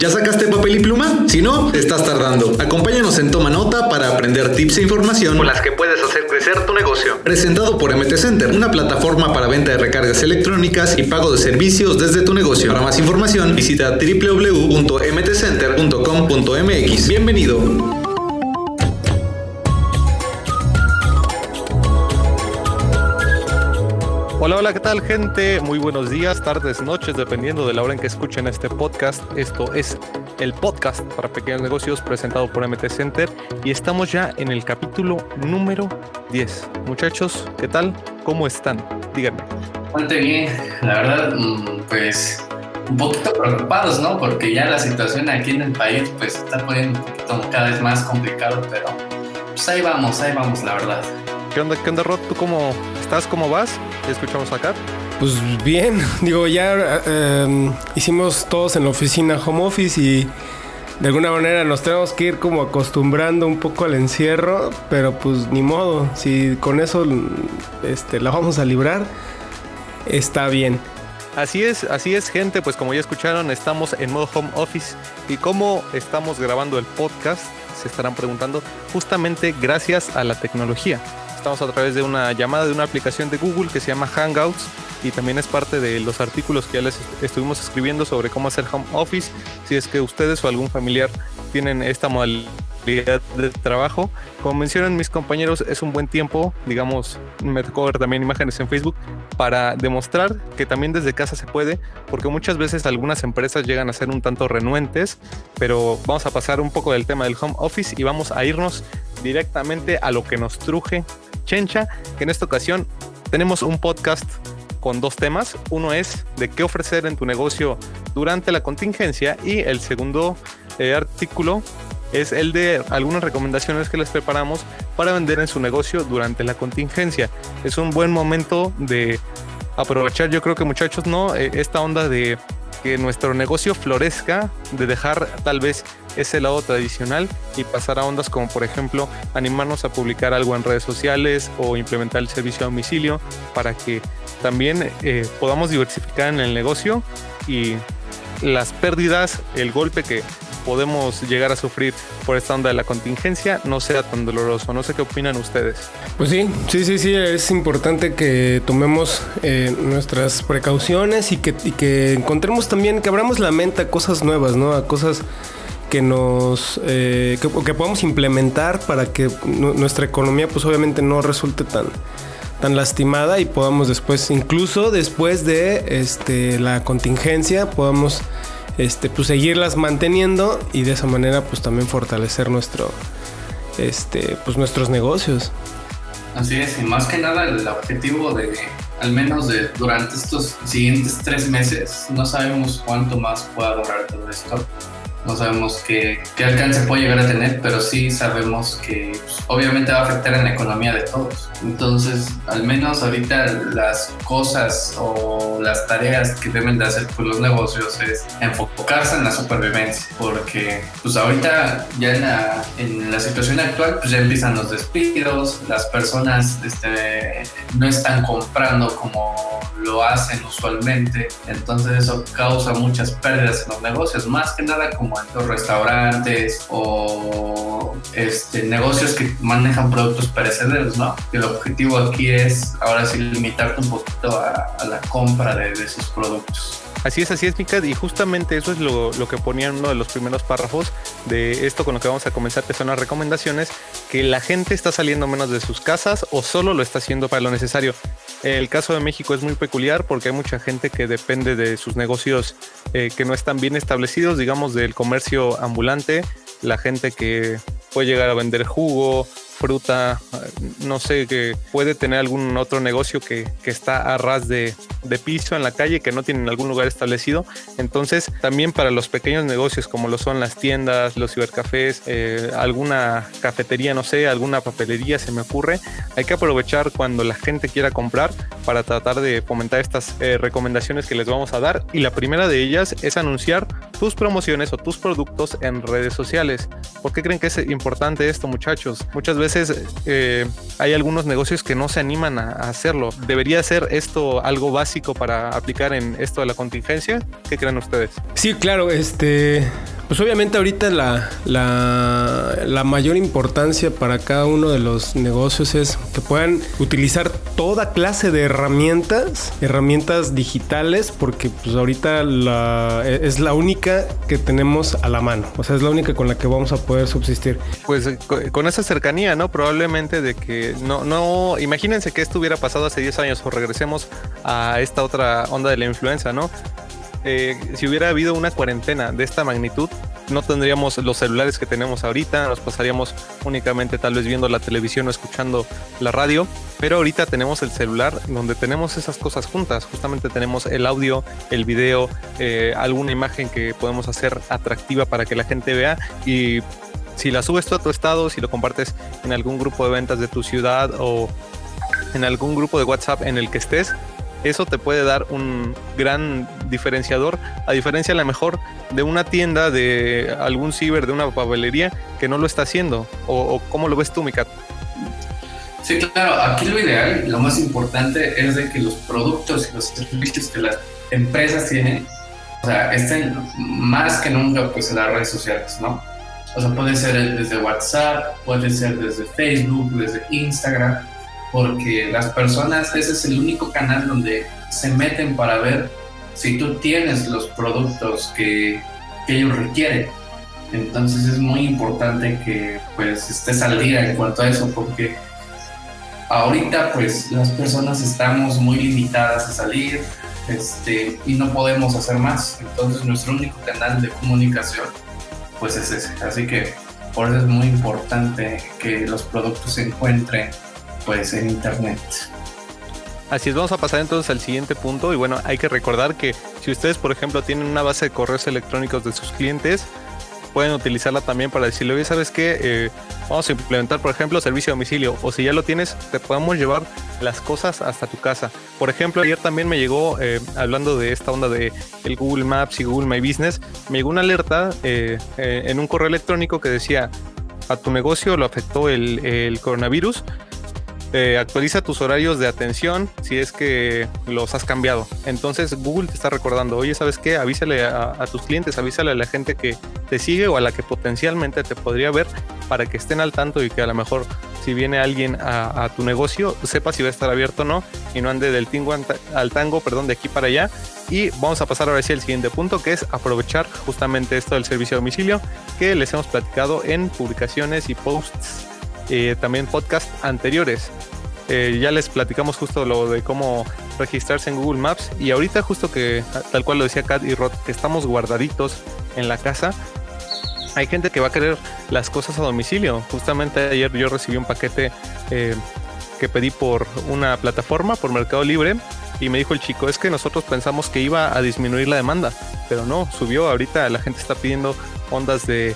¿Ya sacaste papel y pluma? Si no, estás tardando. Acompáñanos en Toma Nota para aprender tips e información con las que puedes hacer crecer tu negocio. Presentado por MT Center, una plataforma para venta de recargas electrónicas y pago de servicios desde tu negocio. Para más información, visita www.mtcenter.com.mx. Bienvenido. Hola, hola, ¿qué tal gente? Muy buenos días, tardes, noches, dependiendo de la hora en que escuchen este podcast. Esto es el podcast para pequeños negocios presentado por MT Center y estamos ya en el capítulo número 10. Muchachos, ¿qué tal? ¿Cómo están? Díganme. Bastante bien, la verdad, mm, pues un poquito preocupados, ¿no? Porque ya la situación aquí en el país pues está poniendo un poquito cada vez más complicado, pero pues ahí vamos, ahí vamos, la verdad. ¿Qué onda, qué onda, Rod? ¿Tú cómo estás? ¿Cómo vas? ¿Te escuchamos acá? Pues bien, digo, ya em, hicimos todos en la oficina home office y de alguna manera nos tenemos que ir como acostumbrando un poco al encierro, pero pues ni modo, si con eso este, la vamos a librar, está bien. Así es, así es gente, pues como ya escucharon, estamos en modo home office y cómo estamos grabando el podcast, se estarán preguntando, justamente gracias a la tecnología. Estamos a través de una llamada de una aplicación de Google que se llama Hangouts y también es parte de los artículos que ya les estuvimos escribiendo sobre cómo hacer home office. Si es que ustedes o algún familiar tienen esta modalidad de trabajo. Como mencionan mis compañeros, es un buen tiempo, digamos, me tocó ver también imágenes en Facebook para demostrar que también desde casa se puede, porque muchas veces algunas empresas llegan a ser un tanto renuentes, pero vamos a pasar un poco del tema del home office y vamos a irnos directamente a lo que nos truje Chencha, que en esta ocasión tenemos un podcast con dos temas. Uno es de qué ofrecer en tu negocio durante la contingencia y el segundo eh, artículo es el de algunas recomendaciones que les preparamos para vender en su negocio durante la contingencia. Es un buen momento de aprovechar, yo creo que muchachos, ¿no? Eh, esta onda de que nuestro negocio florezca, de dejar tal vez ese lado tradicional y pasar a ondas como por ejemplo animarnos a publicar algo en redes sociales o implementar el servicio a domicilio para que también eh, podamos diversificar en el negocio y las pérdidas, el golpe que podemos llegar a sufrir por esta onda de la contingencia no sea tan doloroso. No sé qué opinan ustedes. Pues sí, sí, sí, sí, es importante que tomemos eh, nuestras precauciones y que, que encontremos también, que abramos la mente a cosas nuevas, ¿no? A cosas que nos eh, que, que, podamos implementar para que nuestra economía pues obviamente no resulte tan tan lastimada y podamos después incluso después de este la contingencia podamos este, pues seguirlas manteniendo y de esa manera pues también fortalecer nuestro, este, pues nuestros negocios. Así es, y más que nada el objetivo de, al menos de durante estos siguientes tres meses, no sabemos cuánto más pueda durar todo esto no sabemos qué, qué, alcance puede llegar a tener, pero sí sabemos que pues, obviamente va a afectar en la economía de todos. Entonces, al menos ahorita las cosas o las tareas que deben de hacer pues, los negocios es enfocarse en la supervivencia, porque pues ahorita ya en la, en la situación actual pues ya empiezan los despidos, las personas este, no están comprando como lo hacen usualmente, entonces eso causa muchas pérdidas en los negocios, más que nada como en los restaurantes o este, negocios que manejan productos perecederos, ¿no? El objetivo aquí es ahora sí limitarte un poquito a, la compra de esos productos. Así es, así es, Mika, y justamente eso es lo, que ponía en uno de los primeros párrafos de esto con lo que vamos a comenzar, que son las recomendaciones, que la gente está saliendo menos de sus casas o solo lo está haciendo para lo necesario. El caso de México es muy peculiar porque hay mucha gente que depende de sus negocios eh, que no están bien establecidos, digamos, del comercio ambulante, la gente que puede llegar a vender jugo, fruta, no sé, que puede tener algún otro negocio que, está a ras de, de, piso en la calle, que no tienen algún lugar establecido. Entonces, también para los pequeños negocios como lo son las tiendas, los cibercafés, eh, alguna cafetería, no sé, alguna papelería se me ocurre, hay que aprovechar cuando la gente quiera comprar para tratar de fomentar estas eh, recomendaciones que les vamos a dar. Y la primera de ellas es anunciar tus promociones o tus productos en redes sociales. ¿Por qué creen que es importante esto, muchachos? Muchas veces eh, hay algunos negocios que no se animan a, hacerlo. ¿Debería ser esto algo básico para aplicar en esto de la contingencia? ¿Qué creen ustedes? Sí, claro, este... Pues obviamente ahorita la, la, la, mayor importancia para cada uno de los negocios es que puedan utilizar toda clase de herramientas, herramientas digitales, porque pues ahorita la, es la única que tenemos a la mano, o sea, es la única con la que vamos a poder subsistir. Pues eh, con esa cercanía, ¿no? Probablemente de que no, no, imagínense que esto hubiera pasado hace 10 años o regresemos a esta otra onda de la influenza, ¿no? Eh, si hubiera habido una cuarentena de esta magnitud, no tendríamos los celulares que tenemos ahorita, nos pasaríamos únicamente tal vez viendo la televisión o escuchando la radio, pero ahorita tenemos el celular donde tenemos esas cosas juntas, justamente tenemos el audio, el video, eh, alguna imagen que podemos hacer atractiva para que la gente vea y si la subes tú a tu estado, si lo compartes en algún grupo de ventas de tu ciudad o en algún grupo de WhatsApp en el que estés, eso te puede dar un gran diferenciador, a diferencia a lo mejor de una tienda, de algún ciber, de una papelería que no lo está haciendo. ¿O, cómo lo ves tú, Mikat? Sí, claro, aquí lo ideal, lo más importante es de que los productos y los servicios que las empresas tienen, o sea, estén más que nunca pues en las redes sociales, ¿no? O sea, puede ser desde WhatsApp, puede ser desde Facebook, desde Instagram, porque las personas, ese es el único canal donde se meten para ver si tú tienes los productos que, ellos requieren. Entonces es muy importante que pues estés al día en cuanto a eso, porque ahorita pues las personas estamos muy limitadas a salir este, y no podemos hacer más. Entonces nuestro único canal de comunicación pues es ese. Así que por eso es muy importante que los productos se encuentren pues en internet. Así es, vamos a pasar entonces al siguiente punto y bueno, hay que recordar que si ustedes por ejemplo tienen una base de correos electrónicos de sus clientes, pueden utilizarla también para decirle, oye, ¿sabes qué? Eh, vamos a implementar, por ejemplo, servicio a domicilio. O si ya lo tienes, te podemos llevar las cosas hasta tu casa. Por ejemplo, ayer también me llegó, eh, hablando de esta onda de el Google Maps y Google My Business, me llegó una alerta eh, en un correo electrónico que decía, a tu negocio lo afectó el, el coronavirus eh, actualiza tus horarios de atención si es que los has cambiado. Entonces Google te está recordando, oye, ¿sabes qué? Avísale a, tus clientes, avísale a la gente que te sigue o a la que potencialmente te podría ver para que estén al tanto y que a lo mejor si viene alguien a, tu negocio, sepa si va a estar abierto o no y no ande del tingo al tango, perdón, de aquí para allá. Y vamos a pasar ahora sí al siguiente punto, que es aprovechar justamente esto del servicio a domicilio que les hemos platicado en publicaciones y posts eh, también podcast anteriores. Eh, ya les platicamos justo lo de cómo registrarse en Google Maps y ahorita justo que tal cual lo decía Kat y Rod, que estamos guardaditos en la casa, hay gente que va a querer las cosas a domicilio. Justamente ayer yo recibí un paquete eh, que pedí por una plataforma, por Mercado Libre, y me dijo el chico, es que nosotros pensamos que iba a disminuir la demanda, pero no, subió. Ahorita la gente está pidiendo ondas de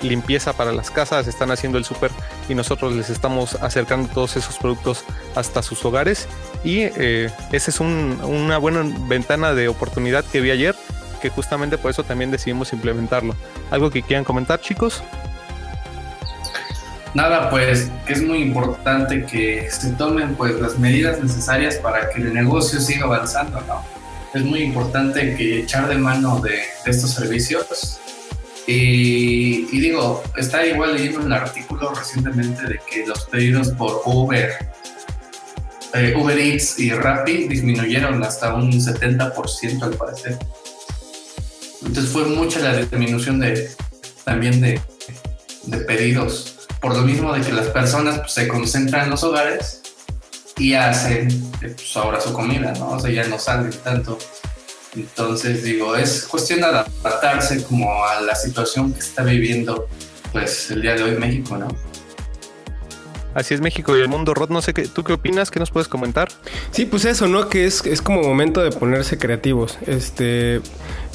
limpieza para las casas, están haciendo el súper y nosotros les estamos acercando todos esos productos hasta sus hogares. Y eh, esa es una buena ventana de oportunidad que vi ayer, que justamente por eso también decidimos implementarlo. ¿Algo que quieran comentar, chicos? Nada, pues es muy importante que se tomen pues las medidas necesarias para que el negocio siga avanzando, ¿no? Es muy importante que echar de mano de estos servicios y, digo, está igual leyendo un artículo recientemente de que los pedidos por Uber, eh, Uber Eats y Rappi disminuyeron hasta un 70% al parecer. Entonces fue mucha la disminución de, también de, de pedidos, por lo mismo de que las personas pues, se concentran en los hogares y hacen pues, ahora su comida, ¿no? O sea, ya no salen tanto. Entonces, digo, es cuestión de adaptarse como a la situación que está viviendo, pues, el día de hoy México, ¿no? Así es México y el mundo, Rod, no sé qué, ¿tú qué opinas? ¿Qué nos puedes comentar? Sí, pues eso, ¿no? Que es, es como momento de ponerse creativos. Este,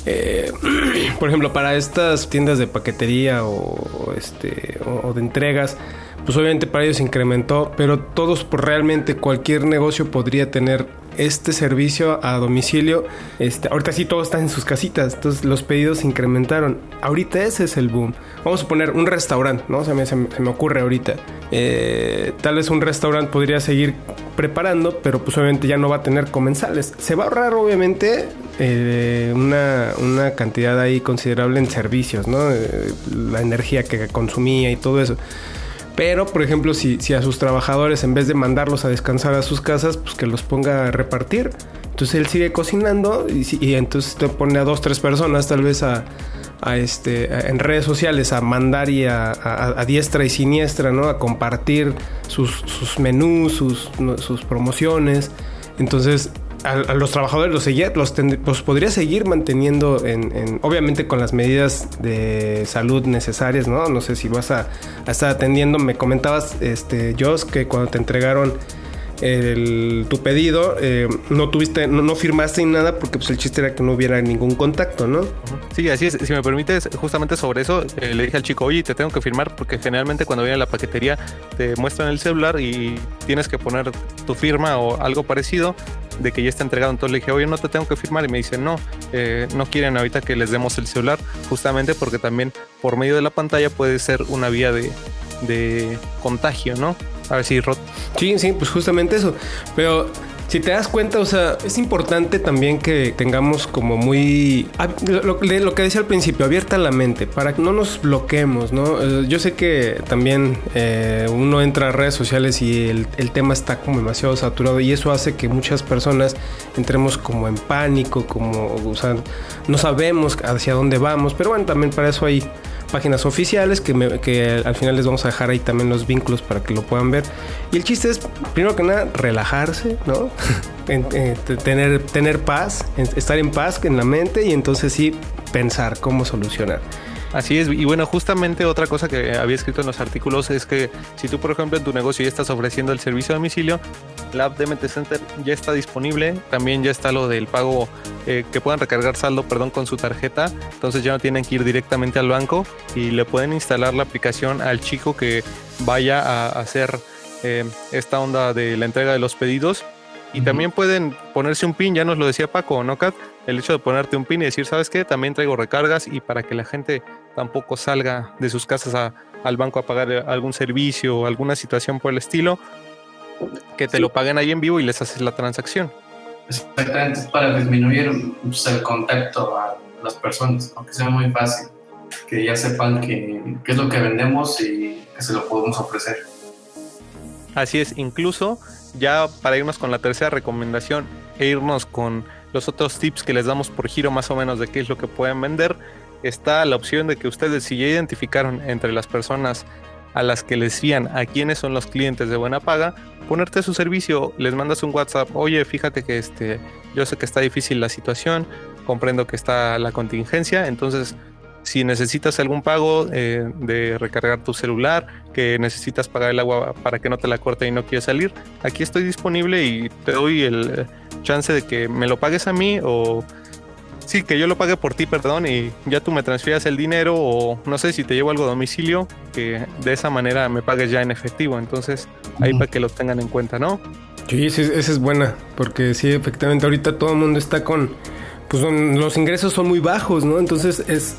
eh, por ejemplo, para estas tiendas de paquetería o, este, o, de entregas, pues obviamente para ellos incrementó, pero todos, por pues realmente cualquier negocio podría tener este servicio a domicilio, este, ahorita sí todos están en sus casitas, entonces los pedidos se incrementaron. Ahorita ese es el boom. Vamos a poner un restaurante, ¿no? Se me, se me ocurre ahorita. Eh, tal vez un restaurante podría seguir preparando, pero pues obviamente ya no va a tener comensales. Se va a ahorrar obviamente eh, una, una, cantidad ahí considerable en servicios, ¿no? Eh, la energía que consumía y todo eso. Pero, por ejemplo, si, si, a sus trabajadores, en vez de mandarlos a descansar a sus casas, pues que los ponga a repartir. Entonces él sigue cocinando y, entonces te pone a dos, tres personas tal vez a, a este, en redes sociales a mandar y a, a, diestra y siniestra, ¿no? A compartir sus, sus menús, sus, sus promociones. Entonces a, los trabajadores los, seguía, los, podría seguir manteniendo en, obviamente con las medidas de salud necesarias, ¿no? No sé si vas a, estar atendiendo. Me comentabas, este, Joss, que cuando te entregaron tu pedido, eh, no tuviste, no, firmaste ni nada porque pues el chiste era que no hubiera ningún contacto, ¿no? Sí, así es. Si me permites, justamente sobre eso, eh, le dije al chico, oye, te tengo que firmar porque generalmente cuando viene a la paquetería te muestran el celular y tienes que poner tu firma o algo parecido de que ya está entregado. Entonces le dije, oye, no te tengo que firmar. Y me dice, no, eh, no quieren ahorita que les demos el celular, justamente porque también por medio de la pantalla puede ser una vía de, de contagio, ¿no? A ver si Rod. Sí, sí, pues justamente eso. Pero si te das cuenta, o sea, es importante también que tengamos como muy... Lo, que decía al principio, abierta la mente, para que no nos bloqueemos, ¿no? Eh, yo sé que también eh, uno entra a redes sociales y el, el, tema está como demasiado saturado y eso hace que muchas personas entremos como en pánico, como, o sea, no sabemos hacia dónde vamos, pero bueno, también para eso hay páginas oficiales que, que al final les vamos a dejar ahí también los vínculos para que lo puedan ver. Y el chiste es, primero que nada, relajarse, ¿no? Eh, tener, tener paz, estar en paz en la mente y entonces sí pensar cómo solucionar. Así es, y bueno, justamente otra cosa que había escrito en los artículos es que si tú, por ejemplo, en tu negocio ya estás ofreciendo el servicio a domicilio, la app de MT Center ya está disponible, también ya está lo del pago eh, que puedan recargar saldo, perdón, con su tarjeta, entonces ya no tienen que ir directamente al banco y le pueden instalar la aplicación al chico que vaya a hacer eh, esta onda de la entrega de los pedidos y también pueden ponerse un pin, ya nos lo decía Paco, ¿no, Kat? El hecho de ponerte un pin y decir, ¿sabes qué? También traigo recargas y para que la gente tampoco salga de sus casas al banco a pagar algún servicio o alguna situación por el estilo, que te lo paguen ahí en vivo y les haces la transacción. Exactamente, es para disminuir pues, el contacto a las personas, aunque sea muy fácil, que ya sepan qué es lo que vendemos y que se lo podemos ofrecer. Así es, incluso ya para irnos con la tercera recomendación e irnos con los otros tips que les damos por giro más o menos de qué es lo que pueden vender, está la opción de que ustedes si ya identificaron entre las personas a las que les fían a quiénes son los clientes de buena paga, ponerte su servicio, les mandas un WhatsApp, oye, fíjate que este, yo sé que está difícil la situación, comprendo que está la contingencia, entonces si necesitas algún pago eh, de recargar tu celular, que necesitas pagar el agua para que no te la corte y no quieres salir, aquí estoy disponible y te doy el chance de que me lo pagues a mí o sí, que yo lo pague por ti, perdón, y ya tú me transfieras el dinero o no sé si te llevo algo a domicilio, que de esa manera me pagues ya en efectivo. Entonces, ahí para que lo tengan en cuenta, ¿no? Sí, esa es buena, porque sí, efectivamente ahorita todo el mundo está con, pues los ingresos son muy bajos, ¿no? Entonces es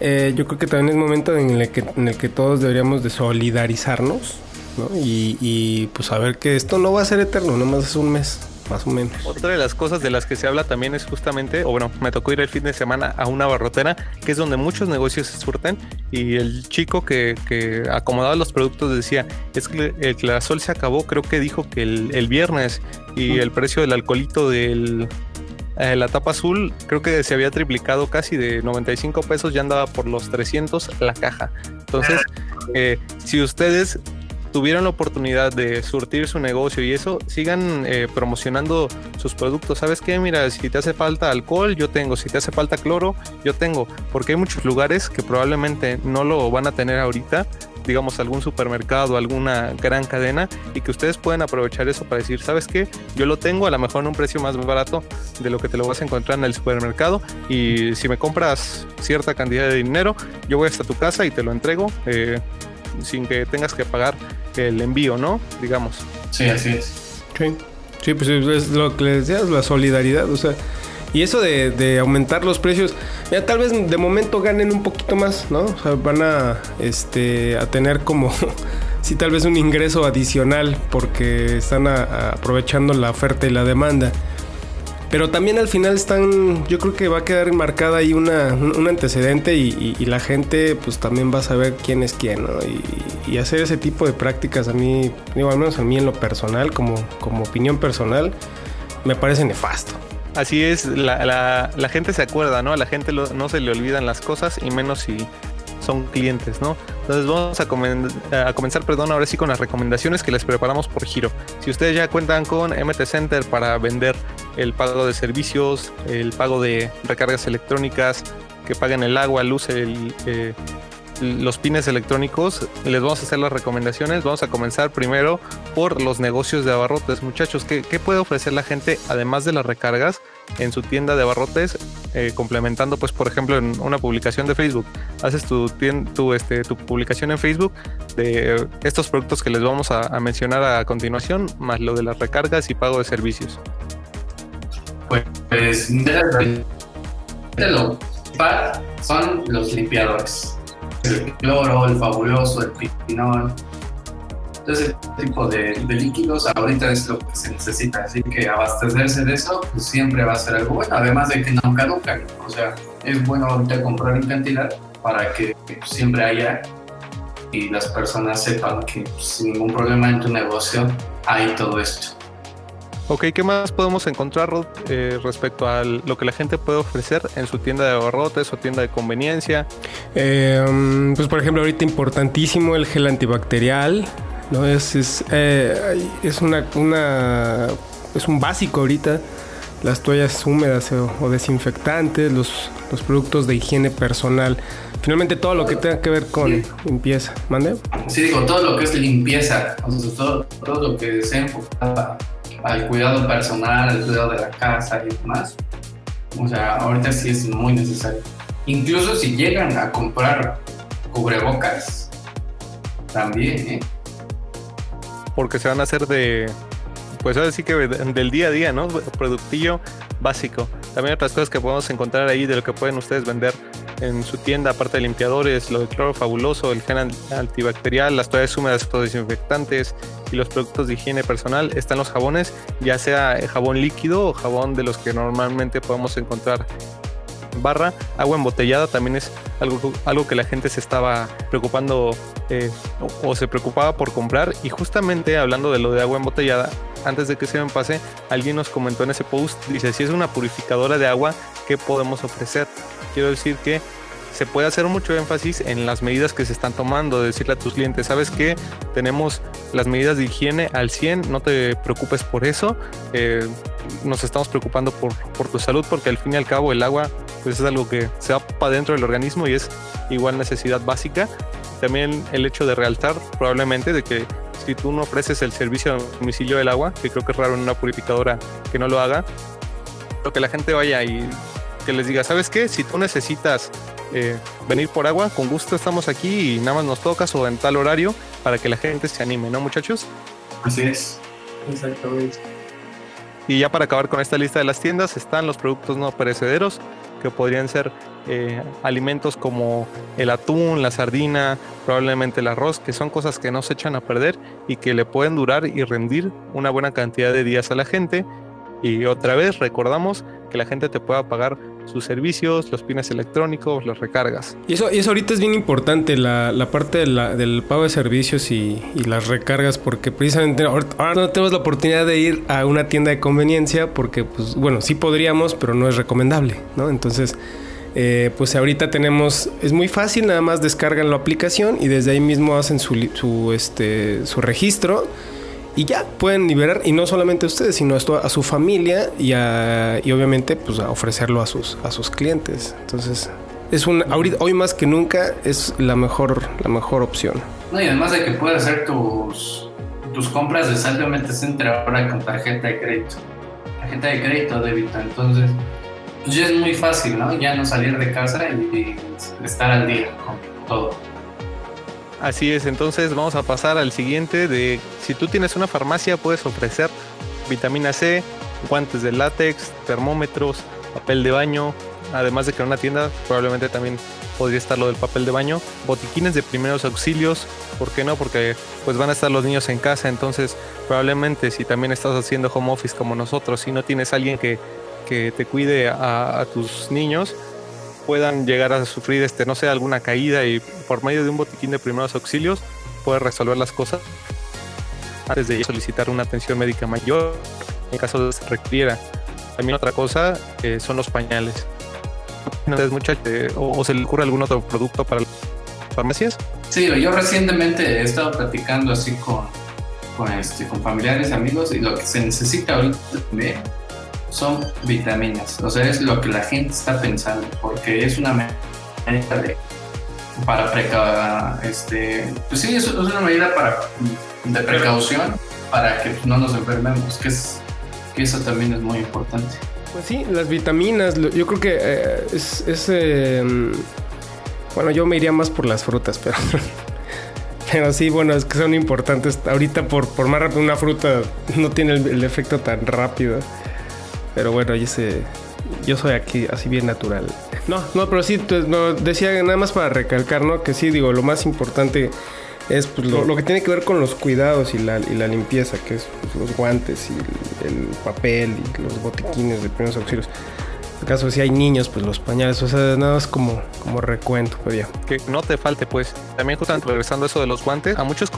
eh, yo creo que también es momento en el que, en el que todos deberíamos de solidarizarnos, ¿no? Y, y pues saber que esto no va a ser eterno, nomás es un mes más o menos. Otra de las cosas de las que se habla también es justamente, o bueno, me tocó ir el fin de semana a una barrotera, que es donde muchos negocios se surten, y el chico que, que acomodaba los productos decía, es que el clarasol se acabó, creo que dijo que el, el viernes, y el precio del alcoholito del, eh, la tapa azul creo que se había triplicado casi de 95 pesos, ya andaba por los 300 la caja. Entonces, eh, si ustedes tuvieron la oportunidad de surtir su negocio y eso, sigan eh, promocionando sus productos. ¿Sabes qué? Mira, si te hace falta alcohol, yo tengo. Si te hace falta cloro, yo tengo. Porque hay muchos lugares que probablemente no lo van a tener ahorita digamos, algún supermercado, alguna gran cadena y que ustedes pueden aprovechar eso para decir, ¿sabes qué? Yo lo tengo a lo mejor en un precio más barato de lo que te lo vas a encontrar en el supermercado y si me compras cierta cantidad de dinero, yo voy hasta tu casa y te lo entrego eh, sin que tengas que pagar el envío, ¿no? Digamos. Sí, así es. Sí. Sí, pues es lo que les decías, la solidaridad, o sea, y eso de, aumentar los precios, ya tal vez de momento ganen un poquito más, ¿no? O sea, van a, este, a tener como, sí, tal vez un ingreso adicional porque están aprovechando la oferta y la demanda. Pero también al final están, yo creo que va a quedar marcada ahí una, un antecedente y, la gente pues también va a saber quién es quién, ¿no? Y, hacer ese tipo de prácticas a mí, digo, al menos a mí en lo personal, como, como opinión personal, me parece nefasto. Así es, la, gente se acuerda, ¿no? A la gente no se le olvidan las cosas y menos si son clientes, ¿no? Entonces vamos a, comenzar, perdón, ahora sí con las recomendaciones que les preparamos por giro. Si ustedes ya cuentan con MT Center para vender el pago de servicios, el pago de recargas electrónicas, que paguen el agua, luz, eh, los pines electrónicos, les vamos a hacer las recomendaciones. Vamos a comenzar primero por los negocios de abarrotes. Muchachos, ¿qué, puede ofrecer la gente además de las recargas en su tienda de abarrotes? Eh, complementando, pues, por ejemplo, en una publicación de Facebook. Haces tu, este, tu publicación en Facebook de estos productos que les vamos a, mencionar a continuación, más lo de las recargas y pago de servicios. Pues, lo son los limpiadores el cloro, el fabuloso, el pinol. Entonces, ese tipo de, líquidos ahorita es lo que se necesita, así que abastecerse de eso pues, siempre va a ser algo bueno, además de que no caducan. O sea, es bueno ahorita comprar en cantidad para que siempre haya y las personas sepan que pues, sin ningún problema en tu negocio hay todo esto. Ok, ¿qué más podemos encontrar eh, respecto a lo que la gente puede ofrecer en su tienda de abarrotes o tienda de conveniencia? Eh, um, pues por ejemplo, ahorita importantísimo el gel antibacterial, ¿no? Es, es, eh, es una, una, es un básico ahorita. Las toallas húmedas o, desinfectantes, los, los productos de higiene personal. Finalmente todo lo que tenga que ver con limpieza. ¿Mande? Sí, digo, todo lo que es limpieza, todo, todo lo que sea enfocado al cuidado personal, al cuidado de la casa y demás. O sea, ahorita sí es muy necesario. Incluso si llegan a comprar cubrebocas, también, ¿eh? Porque se van a hacer de, pues ahora sí que del día a día, ¿no? Productillo básico. También otras cosas que podemos encontrar ahí de lo que pueden ustedes vender en su tienda, aparte de limpiadores, lo de cloro fabuloso, el gel antibacterial, las toallas húmedas desinfectantes y los productos de higiene personal, están los jabones, ya sea jabón líquido o jabón de los que normalmente podemos encontrar barra. Agua embotellada también es algo, algo que la gente se estaba preocupando eh, o, se preocupaba por comprar. Y justamente hablando de lo de agua embotellada, antes de que se me pase, alguien nos comentó en ese post, dice, si es una purificadora de agua, ¿qué podemos ofrecer? Quiero decir que se puede hacer mucho énfasis en las medidas que se están tomando, decirle a tus clientes, sabes que tenemos las medidas de higiene al 100, no te preocupes por eso, eh, nos estamos preocupando por, por, tu salud porque al fin y al cabo el agua pues es algo que se va para dentro del organismo y es igual necesidad básica. También el hecho de realzar probablemente de que si tú no ofreces el servicio a domicilio del agua, que creo que es raro en una purificadora que no lo haga, lo que la gente vaya y que les diga, ¿sabes qué? Si tú necesitas eh, venir por agua, con gusto estamos aquí y nada más nos tocas o en tal horario para que la gente se anime, ¿no, muchachos? Así es, exactamente. Y ya para acabar con esta lista de las tiendas están los productos no perecederos, que podrían ser eh, alimentos como el atún, la sardina, probablemente el arroz, que son cosas que no se echan a perder y que le pueden durar y rendir una buena cantidad de días a la gente. Y otra vez recordamos que la gente te pueda pagar sus servicios, los pines electrónicos, las recargas. Y eso, y eso ahorita es bien importante, la, la parte del pago de servicios y, las recargas, porque precisamente ahora no tenemos la oportunidad de ir a una tienda de conveniencia, porque, pues, bueno, sí podríamos, pero no es recomendable, ¿no? Entonces, eh, pues ahorita tenemos, es muy fácil, nada más descargan la aplicación y desde ahí mismo hacen su, su, este, su registro y ya pueden liberar y no solamente a ustedes sino a su familia y, y obviamente pues a ofrecerlo a sus a sus clientes. Entonces es un ahorita, hoy más que nunca es la mejor la mejor opción. No y además de que puedes hacer tus tus compras de saldo Center ahora con tarjeta de crédito tarjeta de crédito débito. Entonces pues ya es muy fácil no ya no salir de casa y estar al día con todo Así es, entonces vamos a pasar al siguiente de si tú tienes una farmacia puedes ofrecer vitamina C, guantes de látex, termómetros, papel de baño, además de que en una tienda probablemente también podría estar lo del papel de baño, botiquines de primeros auxilios, ¿por qué no? Porque pues van a estar los niños en casa, entonces probablemente si también estás haciendo home office como nosotros, si no tienes alguien que, que te cuide a, tus niños, puedan llegar a sufrir, este, no sé, alguna caída y por medio de un botiquín de primeros auxilios puedes resolver las cosas antes de solicitar una atención médica mayor en caso de que se requiera. También otra cosa eh, son los pañales. o, se le ocurre algún otro producto para las farmacias? Sí, yo recientemente he estado platicando así con, con, este, con familiares, amigos, y lo que se necesita ahorita también son vitaminas. O sea, es lo que la gente está pensando, porque es una medida de, para precaución. Este, pues sí, es, es una medida para, de precaución para que no nos enfermemos, que, es, que eso también es muy importante. Pues sí, las vitaminas, yo creo que eh, es... es em, bueno, yo me iría más por las frutas, pero... Pero sí, bueno, es que son importantes. Ahorita por, por más rápido una fruta no tiene el, efecto tan rápido. Pero bueno, yo sé, yo soy aquí así bien natural. No, no, pero sí, pues, no, decía nada más para recalcar, ¿no? Que sí, digo, lo más importante es pues, lo, que tiene que ver con los cuidados y la, y la limpieza, que es pues, los guantes y el, papel y los botiquines de primeros auxilios. En caso si hay niños, pues los pañales, o sea, nada más como, como recuento, pero ya. Que no te falte, pues. También justamente regresando a eso de los guantes, a muchos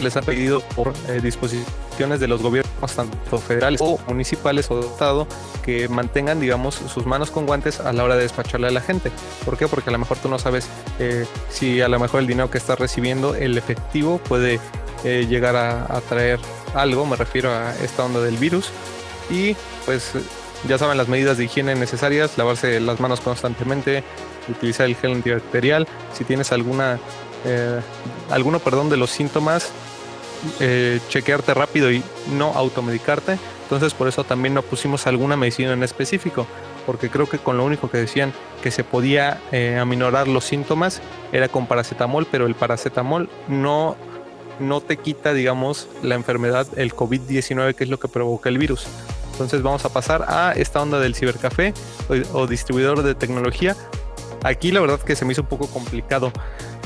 les han pedido por eh, disposiciones de los gobiernos, tanto federales o municipales o Estado, que mantengan, digamos, sus manos con guantes a la hora de despacharle a la gente. ¿Por qué? Porque a lo mejor tú no sabes eh, si a lo mejor el dinero que estás recibiendo, el efectivo, puede eh, llegar a, a traer algo, me refiero a esta onda del virus. Y pues ya saben las medidas de higiene necesarias, lavarse las manos constantemente, utilizar el gel antibacterial. Si tienes alguna eh, alguno, perdón, de los síntomas, eh, chequearte rápido y no automedicarte. Entonces por eso también no pusimos alguna medicina en específico, porque creo que con lo único que decían que se podía eh, aminorar los síntomas era con paracetamol, pero el paracetamol no, no te quita, digamos, la enfermedad, el COVID-19, que es lo que provoca el virus. Entonces vamos a pasar a esta onda del cibercafé o distribuidor de tecnología. Aquí la verdad que se me hizo un poco complicado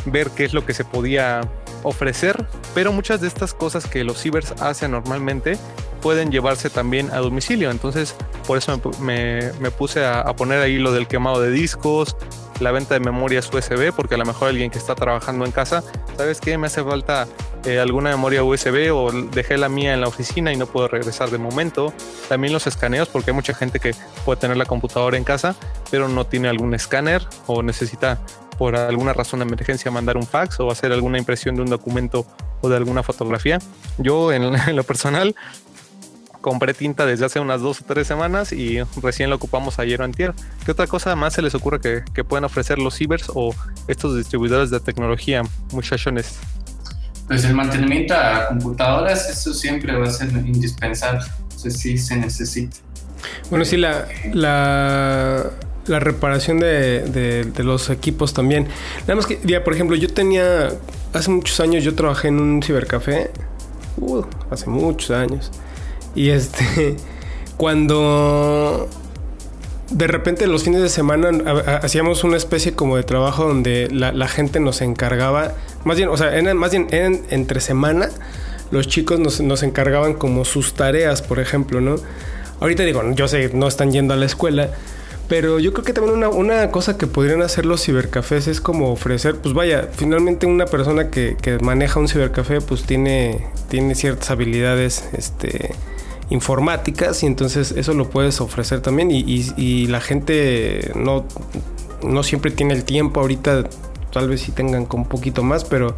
ver qué es lo que se podía ofrecer, pero muchas de estas cosas que los cibers hacen normalmente pueden llevarse también a domicilio. Entonces, por eso me, puse a, poner ahí lo del quemado de discos, la venta de memorias USB, porque a lo mejor alguien que está trabajando en casa, ¿sabes qué? Me hace falta eh, alguna memoria USB o dejé la mía en la oficina y no puedo regresar de momento. También los escaneos, porque hay mucha gente que puede tener la computadora en casa, pero no tiene algún escáner o necesita por alguna razón de emergencia mandar un fax o hacer alguna impresión de un documento o de alguna fotografía. Yo en, lo personal compré tinta desde hace unas dos o tres semanas y recién lo ocupamos ayer o antier. ¿Qué otra cosa más se les ocurre que, que pueden ofrecer los cibers o estos distribuidores de tecnología, muchachones? Pues el mantenimiento a computadoras, eso siempre va a ser indispensable. Entonces sí se necesita. Bueno, sí, la, la, la reparación de, los equipos también. Nada más que, por ejemplo, yo tenía, hace muchos años yo trabajé en un cibercafé, uh, hace muchos años, y este, cuando de repente los fines de semana hacíamos una especie como de trabajo donde la, gente nos encargaba, más bien, o sea, más bien entre semana, los chicos nos, nos encargaban como sus tareas, por ejemplo, ¿no? Ahorita digo, yo sé, no están yendo a la escuela, pero yo creo que también una, cosa que podrían hacer los cibercafés es como ofrecer, pues vaya, finalmente una persona que, maneja un cibercafé pues tiene, tiene ciertas habilidades este, informáticas y entonces eso lo puedes ofrecer también y, la gente no, no siempre tiene el tiempo ahorita, tal vez sí tengan con un poquito más, pero...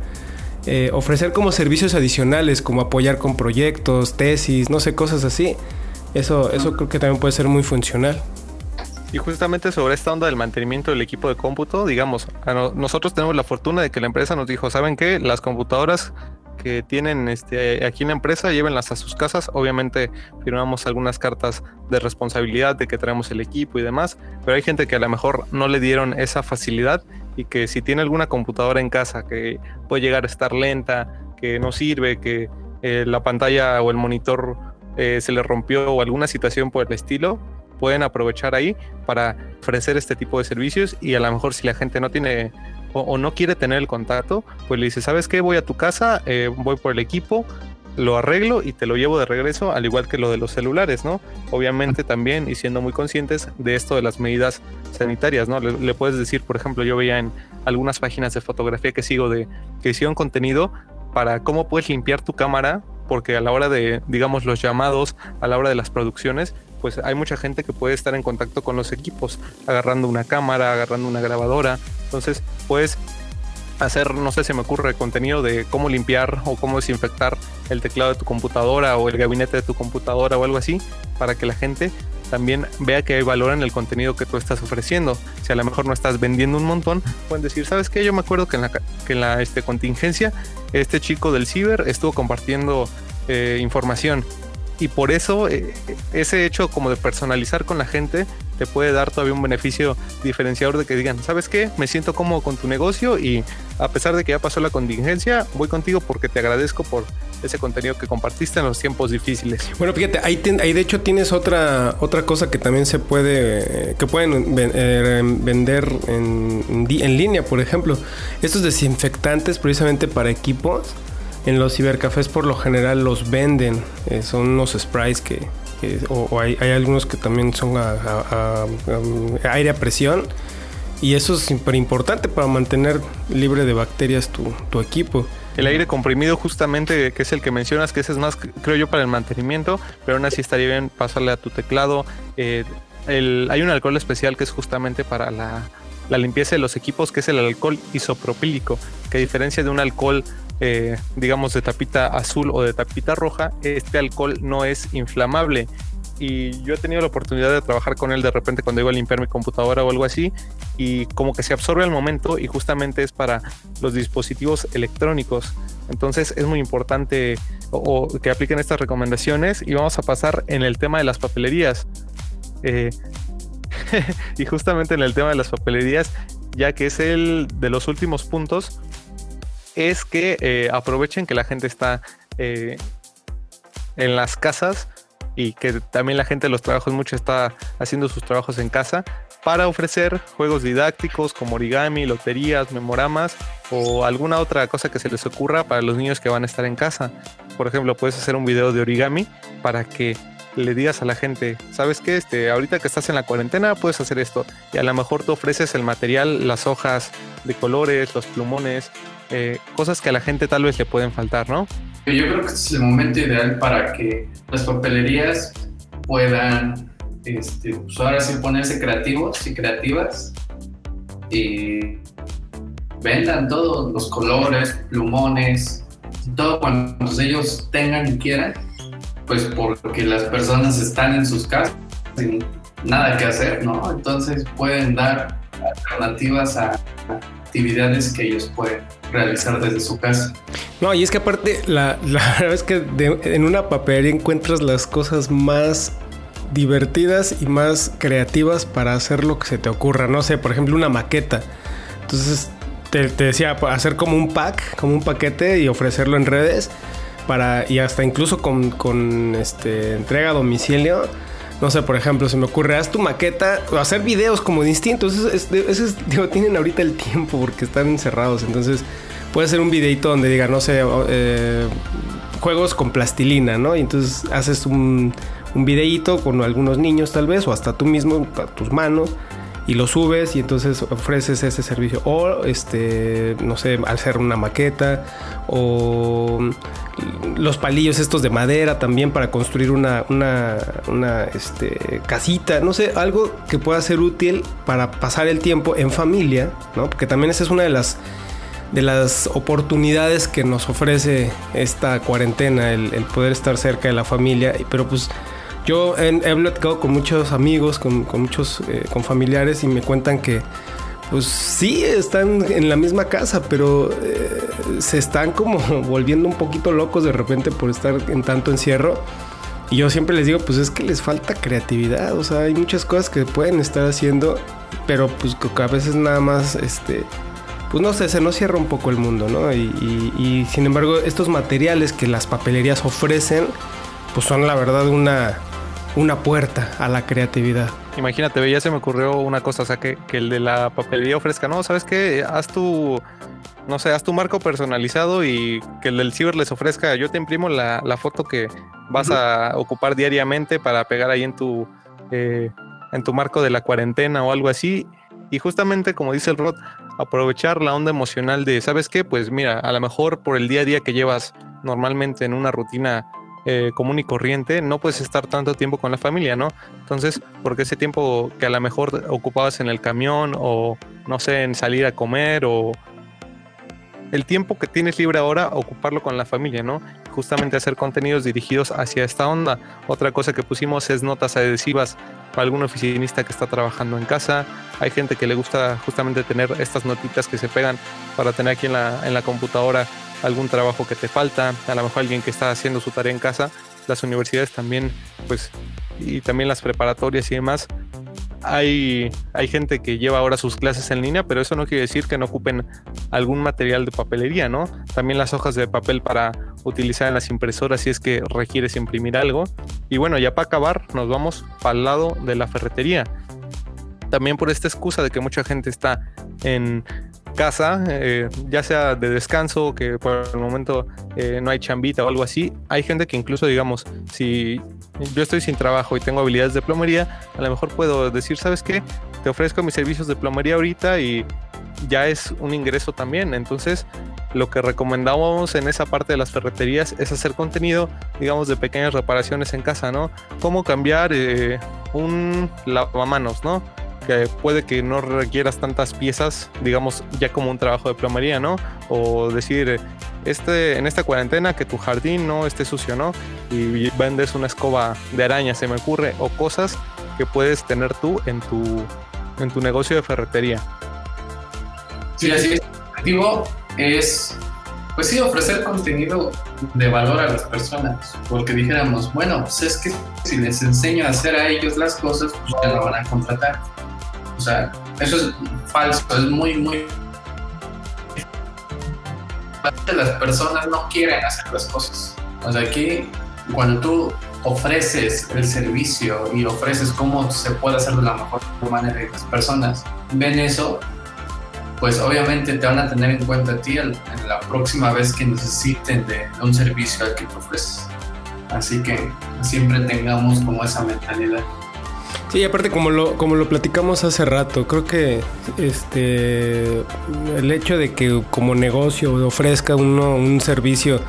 Eh, ofrecer como servicios adicionales, como apoyar con proyectos, tesis, no sé, cosas así. Eso, eso creo que también puede ser muy funcional. Y justamente sobre esta onda del mantenimiento del equipo de cómputo, digamos, nosotros tenemos la fortuna de que la empresa nos dijo, ¿saben qué? Las computadoras que tienen este, aquí en la empresa, llévenlas a sus casas. Obviamente firmamos algunas cartas de responsabilidad de que traemos el equipo y demás, pero hay gente que a lo mejor no le dieron esa facilidad y que si tiene alguna computadora en casa que puede llegar a estar lenta, que no sirve, que eh, la pantalla o el monitor eh, se les rompió o alguna situación por el estilo, pueden aprovechar ahí para ofrecer este tipo de servicios y a lo mejor si la gente no tiene o, no quiere tener el contacto, pues le dice, ¿sabes qué? Voy a tu casa, eh, voy por el equipo, lo arreglo y te lo llevo de regreso, al igual que lo de los celulares, ¿no? Obviamente también y siendo muy conscientes de esto de las medidas sanitarias, ¿no? Le, puedes decir, por ejemplo, yo veía en algunas páginas de fotografía que sigo de que hicieron contenido para cómo puedes limpiar tu cámara, porque a la hora de, digamos, los llamados, a la hora de las producciones, pues hay mucha gente que puede estar en contacto con los equipos, agarrando una cámara, agarrando una grabadora. Entonces, puedes hacer, no sé, si me ocurre contenido de cómo limpiar o cómo desinfectar el teclado de tu computadora o el gabinete de tu computadora o algo así, para que la gente también vea que hay valor en el contenido que tú estás ofreciendo. Si a lo mejor no estás vendiendo un montón, pueden decir, ¿sabes qué? Yo me acuerdo que en la, que en la este, contingencia, este chico del ciber estuvo compartiendo eh, información y por eso eh, ese hecho como de personalizar con la gente te puede dar todavía un beneficio diferenciador de que digan, ¿sabes qué? Me siento cómodo con tu negocio y a pesar de que ya pasó la contingencia, voy contigo porque te agradezco por ese contenido que compartiste en los tiempos difíciles. Bueno, fíjate, ahí, de hecho tienes otra, otra cosa que también se puede, que pueden eh, vender en, en línea, por ejemplo, estos desinfectantes precisamente para equipos en los cibercafés por lo general los venden. Eh, son unos sprays que, o, hay, algunos que también son aire a presión. Y eso es súper importante para mantener libre de bacterias tu, equipo. El aire comprimido justamente, que es el que mencionas, que ese es más, creo yo, para el mantenimiento, pero aún así estaría bien pasarle a tu teclado. Eh, hay un alcohol especial que es justamente para la, la, limpieza de los equipos, que es el alcohol isopropílico, que a diferencia de un alcohol eh, digamos, de tapita azul o de tapita roja, este alcohol no es inflamable. Y yo he tenido la oportunidad de trabajar con él de repente cuando iba a limpiar mi computadora o algo así, y como que se absorbe al momento y justamente es para los dispositivos electrónicos. Entonces es muy importante o, que apliquen estas recomendaciones y vamos a pasar en el tema de las papelerías. Eh, y justamente en el tema de las papelerías, ya que es el de los últimos puntos, es que eh, aprovechen que la gente está eh, en las casas y que también la gente de los trabajos mucho está haciendo sus trabajos en casa para ofrecer juegos didácticos como origami, loterías, memoramas o alguna otra cosa que se les ocurra para los niños que van a estar en casa. Por ejemplo, puedes hacer un video de origami para que le digas a la gente, ¿sabes qué? Este, ahorita que estás en la cuarentena puedes hacer esto. Y a lo mejor tú ofreces el material, las hojas de colores, los plumones, eh, cosas que a la gente tal vez le pueden faltar, ¿no? Yo creo que este es el momento ideal para que las papelerías puedan, este, pues ahora sí ponerse creativos y creativas y vendan todos los colores, plumones, todo cuando ellos tengan y quieran, pues porque las personas están en sus casas sin nada que hacer, ¿no? Entonces pueden dar alternativas a actividades que ellos pueden realizar desde su casa. No, y es que aparte, la, verdad es que en una papelería encuentras las cosas más divertidas y más creativas para hacer lo que se te ocurra. No sé, por ejemplo, una maqueta. Entonces, te, decía, hacer como un pack, como un paquete y ofrecerlo en redes. Para, y hasta incluso con, con este, entrega a domicilio no sé, por ejemplo, se me ocurre, haz tu maqueta, o hacer videos como distintos. Eso es, digo, tienen ahorita el tiempo porque están encerrados. Entonces, puede ser un videito donde diga, no sé, eh, juegos con plastilina, ¿no? Y entonces haces un, un videíto con algunos niños tal vez, o hasta tú mismo, tus manos y lo subes y entonces ofreces ese servicio. O, este, no sé, hacer una maqueta o los palillos estos de madera también para construir una, una, una este, casita, no sé, algo que pueda ser útil para pasar el tiempo en familia, ¿no? Porque también esa es una de las de las oportunidades que nos ofrece esta cuarentena, el, el poder estar cerca de la familia, pero pues yo he, he con muchos amigos, con, muchos, eh, con familiares y me cuentan que pues sí, están en la misma casa, pero eh, se están como volviendo un poquito locos de repente por estar en tanto encierro. Y yo siempre les digo, pues es que les falta creatividad, o sea, hay muchas cosas que pueden estar haciendo, pero pues a veces nada más, este, pues no sé, se nos cierra un poco el mundo, ¿no? y sin embargo, estos materiales que las papelerías ofrecen, pues son la verdad una, una puerta a la creatividad. Imagínate, ya se me ocurrió una cosa, o sea, que, que el de la papelería ofrezca, no, ¿sabes qué? Haz tu, no sé, haz tu marco personalizado y que el del ciber les ofrezca, yo te imprimo la, la foto que vas a ocupar diariamente para pegar ahí en tu, eh, en tu marco de la cuarentena o algo así. Y justamente como dice el Rod, aprovechar la onda emocional de, ¿sabes qué? Pues mira, a lo mejor por el día a día que llevas normalmente en una rutina eh, común y corriente, no puedes estar tanto tiempo con la familia, ¿no? Entonces, porque ese tiempo que a lo mejor ocupabas en el camión o, no sé, en salir a comer o el tiempo que tienes libre ahora, ocuparlo con la familia, ¿no? Justamente hacer contenidos dirigidos hacia esta onda. Otra cosa que pusimos es notas adhesivas para algún oficinista que está trabajando en casa. Hay gente que le gusta justamente tener estas notitas que se pegan para tener aquí en la, en la computadora algún trabajo que te falta, a lo mejor alguien que está haciendo su tarea en casa. Las universidades también, pues, y también las preparatorias y demás, hay, hay gente que lleva ahora sus clases en línea, pero eso no quiere decir que no ocupen algún material de papelería, ¿no? También las hojas de papel para utilizar en las impresoras si es que requieres imprimir algo. Y bueno, ya para acabar, nos vamos para el lado de la ferretería. También por esta excusa de que mucha gente está en casa, eh, ya sea de descanso, que por el momento eh, no hay chambita o algo así, hay gente que incluso, digamos, si yo estoy sin trabajo y tengo habilidades de plomería, a lo mejor puedo decir, ¿sabes qué? Te ofrezco mis servicios de plomería ahorita y ya es un ingreso también. Entonces, lo que recomendamos en esa parte de las ferreterías es hacer contenido, digamos, de pequeñas reparaciones en casa, ¿no? Cómo cambiar eh, un lavamanos, ¿no? Que puede que no requieras tantas piezas, digamos, ya como un trabajo de plomería, ¿no? O decir, este, en esta cuarentena que tu jardín no esté sucio, ¿no? Y vendes una escoba de araña, se me ocurre, o cosas que puedes tener tú en tu, en tu negocio de ferretería. Sí, así es. El objetivo es, pues sí, ofrecer contenido de valor a las personas, porque dijéramos, bueno, pues es que si les enseño a hacer a ellos las cosas, pues ya lo van a contratar o sea, eso es falso, es muy, muy... Las personas no quieren hacer las cosas. O sea, aquí cuando tú ofreces el servicio y ofreces cómo se puede hacer de la mejor manera y las personas ven eso, pues obviamente te van a tener en cuenta a ti en la próxima vez que necesiten de un servicio al que te ofreces. Así que siempre tengamos como esa mentalidad. Sí, aparte como lo, como lo platicamos hace rato, creo que este el hecho de que como negocio ofrezca uno un servicio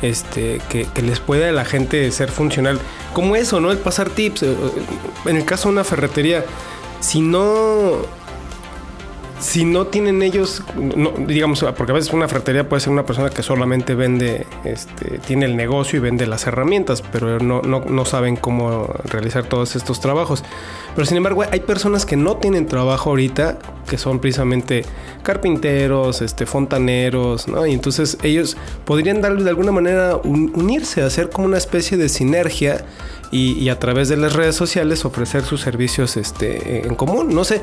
este, que, que, les pueda a la gente ser funcional, como eso, ¿no? El pasar tips. Eh, en el caso de una ferretería, si no si no tienen ellos, no, digamos, porque a veces una ferretería puede ser una persona que solamente vende, este, tiene el negocio y vende las herramientas, pero no, no, no saben cómo realizar todos estos trabajos. Pero sin embargo, hay personas que no tienen trabajo ahorita, que son precisamente carpinteros, este, fontaneros, ¿no? Y entonces ellos podrían darle de alguna manera unirse, hacer como una especie de sinergia y, y, a través de las redes sociales ofrecer sus servicios este, en común. No sé,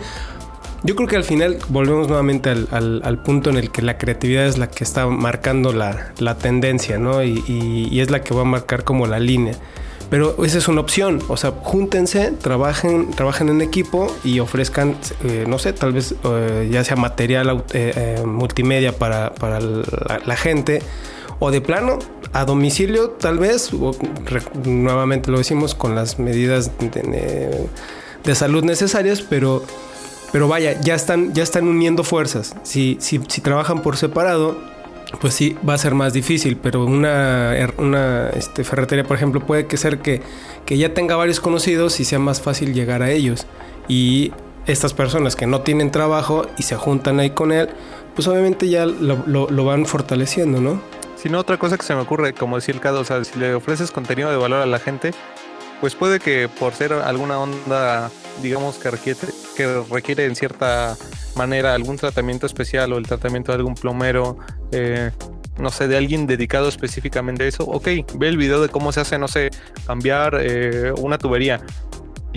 yo creo que al final volvemos nuevamente al, punto en el que la creatividad es la que está marcando la, tendencia, ¿no? Y, es la que va a marcar como la línea. Pero esa es una opción, o sea, júntense, trabajen, trabajen en equipo y ofrezcan, eh, no sé, tal vez eh, ya sea material eh, multimedia para, la, gente o de plano a domicilio tal vez, nuevamente lo decimos con las medidas de, de salud necesarias, pero pero vaya, ya están, ya están uniendo fuerzas. Si, si, si trabajan por separado, pues sí, va a ser más difícil, pero una, una este, ferretería, por ejemplo, puede que ser que, que ya tenga varios conocidos y sea más fácil llegar a ellos. Y estas personas que no tienen trabajo y se juntan ahí con él, pues obviamente ya lo, lo, van fortaleciendo, ¿no? Si no, otra cosa que se me ocurre, como decía el Cado, o sea, si le ofreces contenido de valor a la gente, pues puede que por ser alguna onda, digamos, que requiere, que requiere en cierta manera algún tratamiento especial o el tratamiento de algún plomero, eh, no sé, de alguien dedicado específicamente a eso, ok, ve el video de cómo se hace, no sé, cambiar eh, una tubería.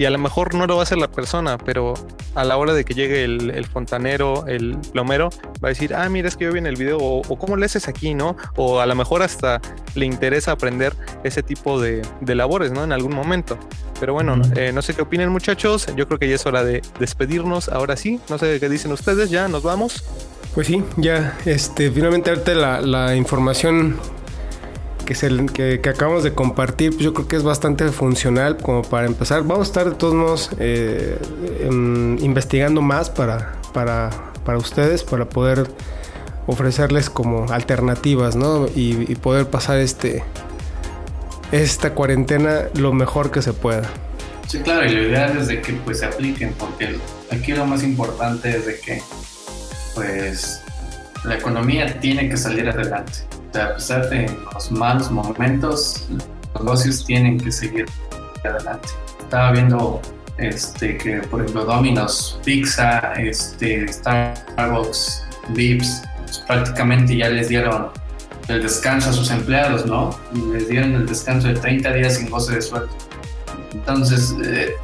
Y a lo mejor no lo va a hacer la persona, pero a la hora de que llegue el, fontanero, el plomero, va a decir, ah, mira, es que yo vi en el video, o, cómo le haces aquí, ¿no? O a lo mejor hasta le interesa aprender ese tipo de, labores, ¿no? En algún momento. Pero bueno, eh, no sé qué opinen muchachos, yo creo que ya es hora de despedirnos, ahora sí, no sé qué dicen ustedes, ya nos vamos. Pues sí, ya, este, finalmente darte la, la información que, acabamos de compartir, pues yo creo que es bastante funcional como para empezar. Vamos a estar de todos modos eh, investigando más para, para, para ustedes, para poder ofrecerles como alternativas, ¿no? Y, poder pasar este esta cuarentena lo mejor que se pueda. Sí, claro, y lo ideal es de que pues se apliquen, porque aquí lo más importante es de que pues la economía tiene que salir adelante a pesar de los malos momentos, los negocios tienen que seguir adelante. Estaba viendo este, que, por ejemplo, Domino's, Pizza, este, Starbucks, Vips, pues, prácticamente ya les dieron el descanso a sus empleados, ¿no? Les dieron el descanso de 30 días sin goce de sueldo. Entonces, eh,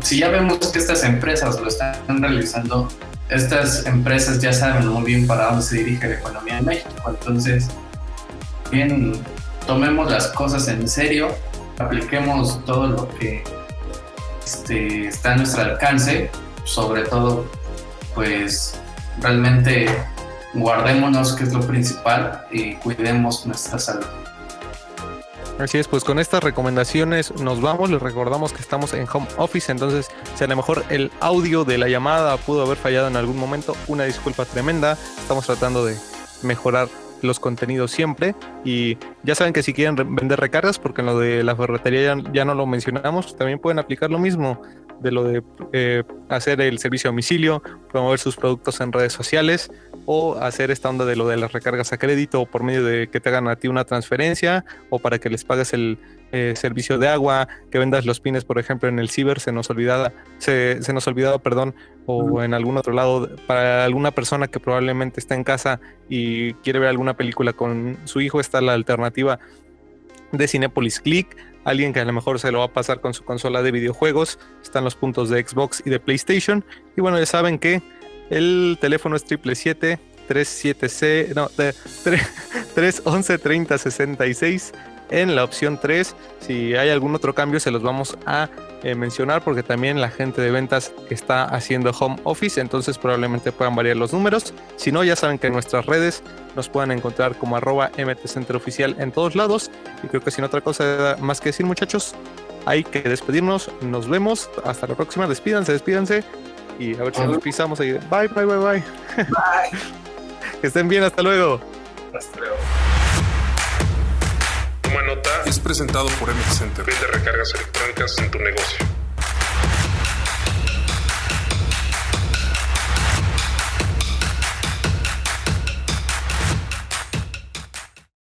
si ya vemos que estas empresas lo están realizando, estas empresas ya saben muy bien para dónde se dirige la economía en México. Entonces, bien tomemos las cosas en serio, apliquemos todo lo que este, está a nuestro alcance, sobre todo, pues realmente guardémonos, que es lo principal, y cuidemos nuestra salud. Así es, pues con estas recomendaciones nos vamos. Les recordamos que estamos en home office, entonces si a lo mejor el audio de la llamada pudo haber fallado en algún momento, una disculpa tremenda. Estamos tratando de mejorar los contenidos siempre. Y ya saben que si quieren vender recargas, porque en lo de la ferretería ya, no lo mencionamos, también pueden aplicar lo mismo de lo de eh, hacer el servicio a domicilio, promover sus productos en redes sociales o hacer esta onda de lo de las recargas a crédito por medio de que te hagan a ti una transferencia o para que les pagues el eh, servicio de agua, que vendas los pines, por ejemplo, en el ciber, se nos olvidaba, se, se nos olvidaba, perdón, o en algún otro lado, para alguna persona que probablemente está en casa y quiere ver alguna película con su hijo, está la alternativa de Cinepolis Click, alguien que a lo mejor se lo va a pasar con su consola de videojuegos, están los puntos de Xbox y de PlayStation, y bueno, ya saben que el teléfono es 777 37C, no, 311 3066 en la opción 3. Si hay algún otro cambio, se los vamos a eh, mencionar porque también la gente de ventas está haciendo home office, entonces probablemente puedan variar los números. Si no, ya saben que en nuestras redes nos pueden encontrar como arroba Oficial en todos lados. Y creo que sin otra cosa más que decir, muchachos, hay que despedirnos. Nos vemos. Hasta la próxima. Despídanse, despídanse. Y a ver si nos pisamos ahí. Bye, bye, bye, bye. Bye. que estén bien. Hasta luego. Hasta luego. Toma nota es presentado por MX Center. Vende recargas electrónicas en tu negocio.